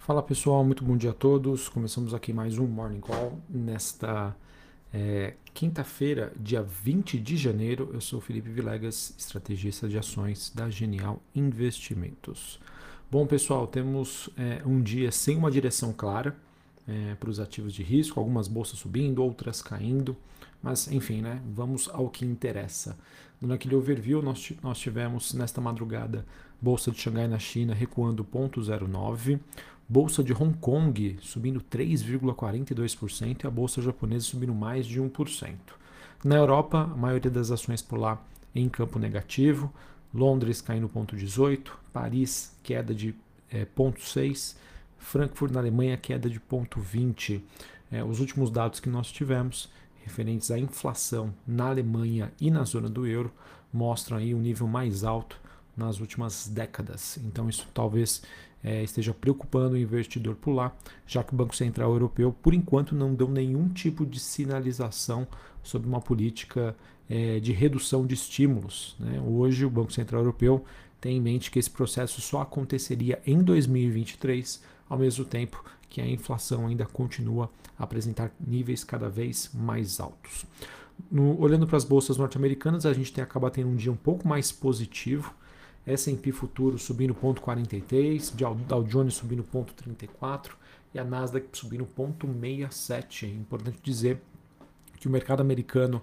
Fala pessoal, muito bom dia a todos. Começamos aqui mais um Morning Call nesta é, quinta-feira, dia 20 de janeiro. Eu sou Felipe Vilegas, estrategista de ações da Genial Investimentos. Bom pessoal, temos é, um dia sem uma direção clara é, para os ativos de risco, algumas bolsas subindo, outras caindo, mas enfim, né? Vamos ao que interessa. Naquele overview, nós, nós tivemos nesta madrugada Bolsa de Xangai na China recuando 0,09, Bolsa de Hong Kong subindo 3,42% e a bolsa japonesa subindo mais de 1%. Na Europa, a maioria das ações por lá em campo negativo. Londres caindo 0,18, Paris queda de é, 0,6, Frankfurt na Alemanha queda de 0,20. É, os últimos dados que nós tivemos referentes à inflação na Alemanha e na zona do euro mostram aí um nível mais alto nas últimas décadas. Então isso talvez é, esteja preocupando o investidor por lá, já que o Banco Central Europeu, por enquanto, não deu nenhum tipo de sinalização sobre uma política é, de redução de estímulos. Né? Hoje, o Banco Central Europeu tem em mente que esse processo só aconteceria em 2023, ao mesmo tempo que a inflação ainda continua a apresentar níveis cada vez mais altos. No, olhando para as bolsas norte-americanas, a gente tem, acaba tendo um dia um pouco mais positivo. S&P futuro subindo 0,43, Dow Jones subindo 0,34 e a Nasdaq subindo 0,67. É importante dizer que o mercado americano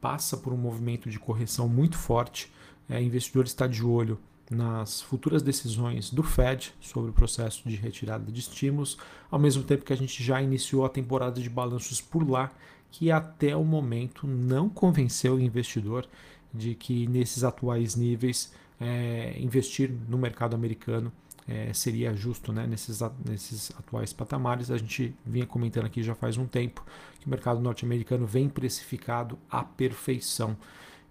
passa por um movimento de correção muito forte. É, o investidor está de olho nas futuras decisões do Fed sobre o processo de retirada de estímulos, ao mesmo tempo que a gente já iniciou a temporada de balanços por lá, que até o momento não convenceu o investidor de que nesses atuais níveis é, investir no mercado americano é, seria justo né, nesses, nesses atuais patamares. A gente vinha comentando aqui já faz um tempo que o mercado norte-americano vem precificado à perfeição.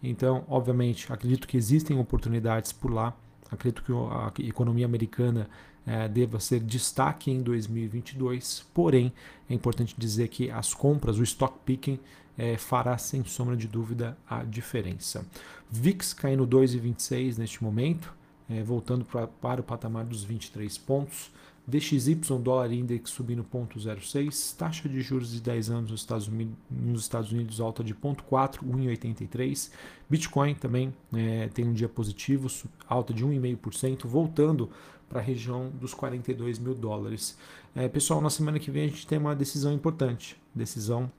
Então, obviamente, acredito que existem oportunidades por lá. Acredito que a economia americana é, deva ser destaque em 2022, porém, é importante dizer que as compras, o stock picking, é, fará sem sombra de dúvida a diferença. VIX caindo 2,26 neste momento, é, voltando pra, para o patamar dos 23 pontos. DXY, dólar index subindo 0,06, taxa de juros de 10 anos nos Estados Unidos, nos Estados Unidos alta de 0,4, 1,83. Bitcoin também é, tem um dia positivo, alta de 1,5%, voltando para a região dos 42 mil dólares. É, pessoal, na semana que vem a gente tem uma decisão importante, decisão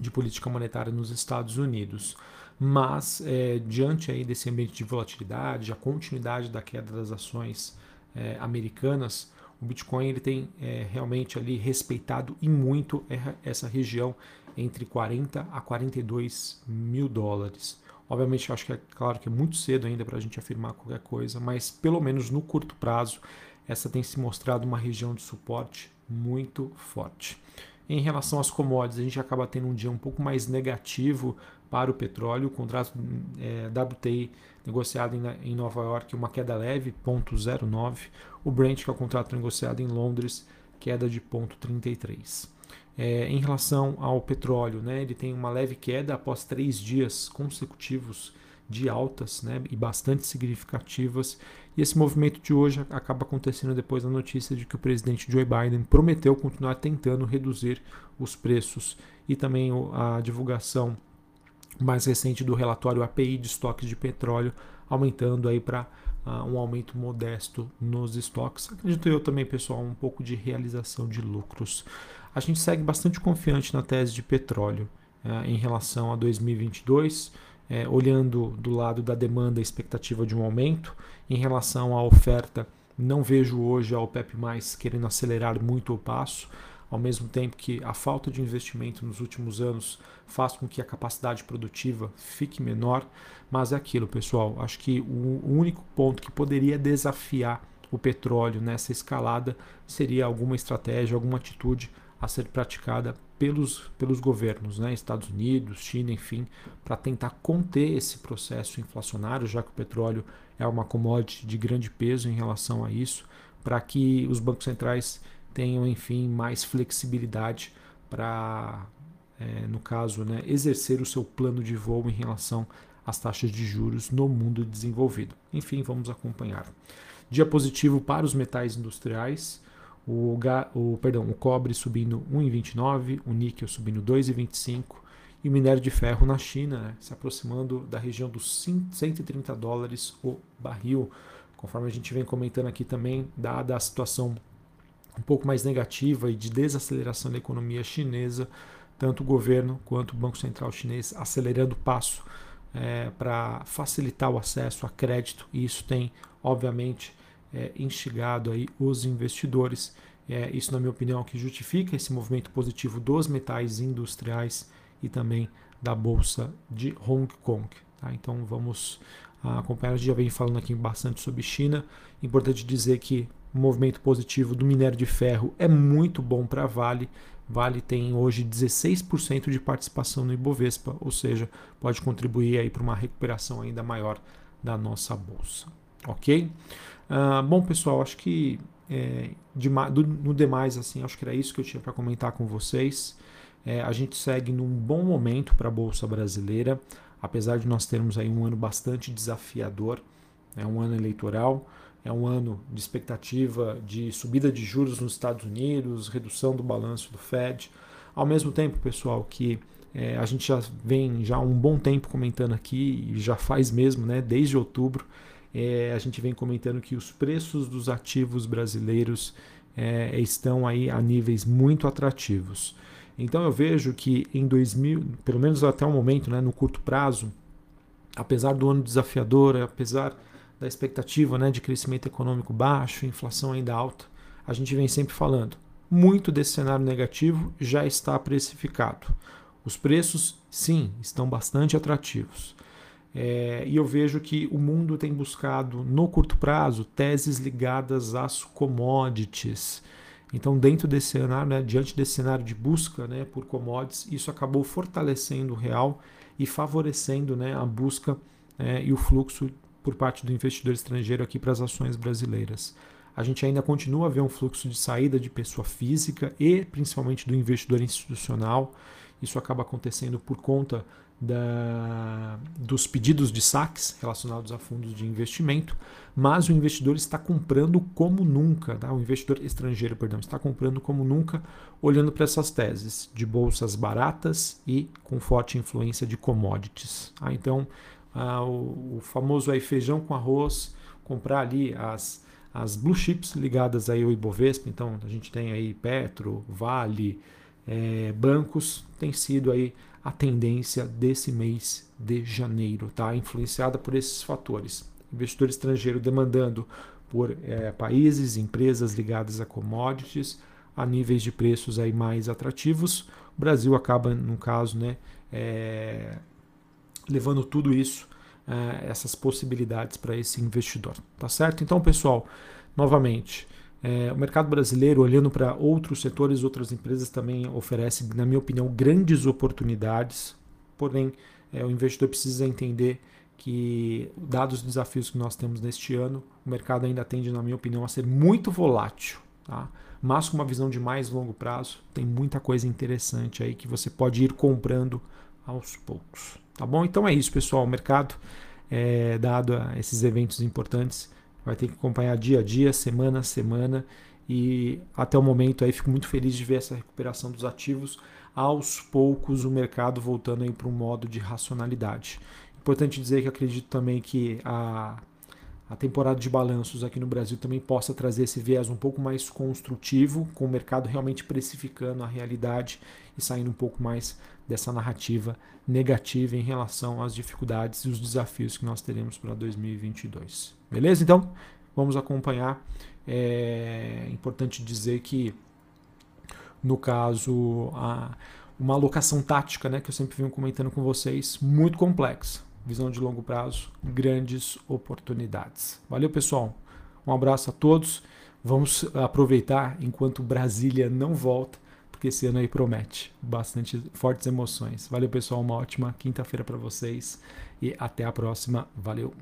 de política monetária nos Estados Unidos. Mas, é, diante aí desse ambiente de volatilidade, a continuidade da queda das ações é, americanas, o Bitcoin ele tem é, realmente ali respeitado e muito essa região entre 40 a 42 mil dólares. Obviamente, acho que é claro que é muito cedo ainda para a gente afirmar qualquer coisa, mas pelo menos no curto prazo, essa tem se mostrado uma região de suporte muito forte. Em relação às commodities, a gente acaba tendo um dia um pouco mais negativo para o petróleo. O contrato é, WTI negociado em, em, Nova York, uma queda leve, 0,09. O Brent, que é o contrato negociado em Londres, queda de 0,33. É, em relação ao petróleo, né, ele tem uma leve queda após três dias consecutivos de altas né, e bastante significativas. E esse movimento de hoje acaba acontecendo depois da notícia de que o presidente Joe Biden prometeu continuar tentando reduzir os preços e também a divulgação mais recente do relatório API de estoques de petróleo, aumentando aí para uh, um aumento modesto nos estoques. Acredito eu também, pessoal, um pouco de realização de lucros. A gente segue bastante confiante na tese de petróleo uh, em relação a 2022 é, olhando do lado da demanda, a expectativa de um aumento. Em relação à oferta, não vejo hoje a OPEP mais querendo acelerar muito o passo, ao mesmo tempo que a falta de investimento nos últimos anos faz com que a capacidade produtiva fique menor. Mas é aquilo, pessoal. Acho que o único ponto que poderia desafiar o petróleo nessa escalada seria alguma estratégia, alguma atitude a ser praticada pelos, pelos governos, né, Estados Unidos, China, enfim, para tentar conter esse processo inflacionário, já que o petróleo é uma commodity de grande peso em relação a isso, para que os bancos centrais tenham, enfim, mais flexibilidade para, é, no caso, né, exercer o seu plano de voo em relação às taxas de juros no mundo desenvolvido. Enfim, vamos acompanhar. Dia positivo para os metais industriais. O, o, perdão, o cobre subindo 1,29, o níquel subindo 2,25 e o minério de ferro na China né, se aproximando da região dos 130 dólares o barril, conforme a gente vem comentando aqui também, dada a situação um pouco mais negativa e de desaceleração da economia chinesa, tanto o governo quanto o Banco Central chinês acelerando o passo é, para facilitar o acesso a crédito, e isso tem, obviamente, é, instigado aí os investidores. É, isso, na minha opinião, é que justifica esse movimento positivo dos metais industriais e também da Bolsa de Hong Kong. Tá? Então vamos acompanhar. A gente já vem falando aqui bastante sobre China. Importante dizer que o movimento positivo do minério de ferro é muito bom para a Vale. Vale tem hoje 16% de participação no Ibovespa, ou seja, pode contribuir aí para uma recuperação ainda maior da nossa bolsa. Ok? Uh, bom, pessoal, acho que é, de, do, no demais, assim, acho que era isso que eu tinha para comentar com vocês. É, a gente segue num bom momento para a Bolsa Brasileira, apesar de nós termos aí um ano bastante desafiador, é um ano eleitoral, é um ano de expectativa de subida de juros nos Estados Unidos, redução do balanço do Fed. Ao mesmo tempo, pessoal, que é, a gente já vem já um bom tempo comentando aqui, e já faz mesmo, né, desde outubro, é, a gente vem comentando que os preços dos ativos brasileiros é, estão aí a níveis muito atrativos. Então eu vejo que em 2000, pelo menos até o momento, né, no curto prazo, apesar do ano desafiador, apesar da expectativa né, de crescimento econômico baixo, inflação ainda alta, a gente vem sempre falando. Muito desse cenário negativo já está precificado. Os preços, sim, estão bastante atrativos. É, e eu vejo que o mundo tem buscado, no curto prazo, teses ligadas às commodities. Então, dentro desse cenário, né, diante desse cenário de busca né, por commodities, isso acabou fortalecendo o real e favorecendo né, a busca é, e o fluxo por parte do investidor estrangeiro aqui para as ações brasileiras. A gente ainda continua a ver um fluxo de saída de pessoa física e principalmente do investidor institucional. Isso acaba acontecendo por conta da, dos pedidos de saques relacionados a fundos de investimento, mas o investidor está comprando como nunca, tá? o investidor estrangeiro, perdão, está comprando como nunca, olhando para essas teses de bolsas baratas e com forte influência de commodities. Tá? Então, ah, o, o, famoso aí feijão com arroz, comprar ali as, as blue chips ligadas aí ao Ibovespa, então a gente tem aí Petro, Vale, é, bancos, tem sido aí a tendência desse mês de janeiro, tá? Influenciada por esses fatores. Investidor estrangeiro demandando por é, países, empresas ligadas a commodities, a níveis de preços aí mais atrativos. O Brasil acaba, no caso, né, é, levando tudo isso, é, essas possibilidades para esse investidor, tá certo? Então, pessoal, novamente, é, o mercado brasileiro, olhando para outros setores, outras empresas, também oferece, na minha opinião, grandes oportunidades. Porém, é, o investidor precisa entender que, dados os desafios que nós temos neste ano, o mercado ainda tende, na minha opinião, a ser muito volátil. Tá? Mas com uma visão de mais longo prazo, tem muita coisa interessante aí que você pode ir comprando aos poucos. Tá bom? Então é isso, pessoal. O mercado, é, dado esses eventos importantes, vai ter que acompanhar dia a dia, semana a semana. E até o momento aí fico muito feliz de ver essa recuperação dos ativos. Aos poucos o mercado voltando aí para um modo de racionalidade. Importante dizer que acredito também que a, a temporada de balanços aqui no Brasil também possa trazer esse viés um pouco mais construtivo, com o mercado realmente precificando a realidade e saindo um pouco mais dessa narrativa negativa em relação às dificuldades e os desafios que nós teremos para 2022. Beleza? Então, vamos acompanhar. É importante dizer que, no caso, a, uma alocação tática, né, que eu sempre venho comentando com vocês, muito complexa. Visão de longo prazo, grandes oportunidades. Valeu, pessoal. Um abraço a todos. Vamos aproveitar enquanto Brasília não volta porque esse ano aí promete bastante fortes emoções. Valeu, pessoal, uma ótima quinta-feira para vocês e até a próxima. Valeu.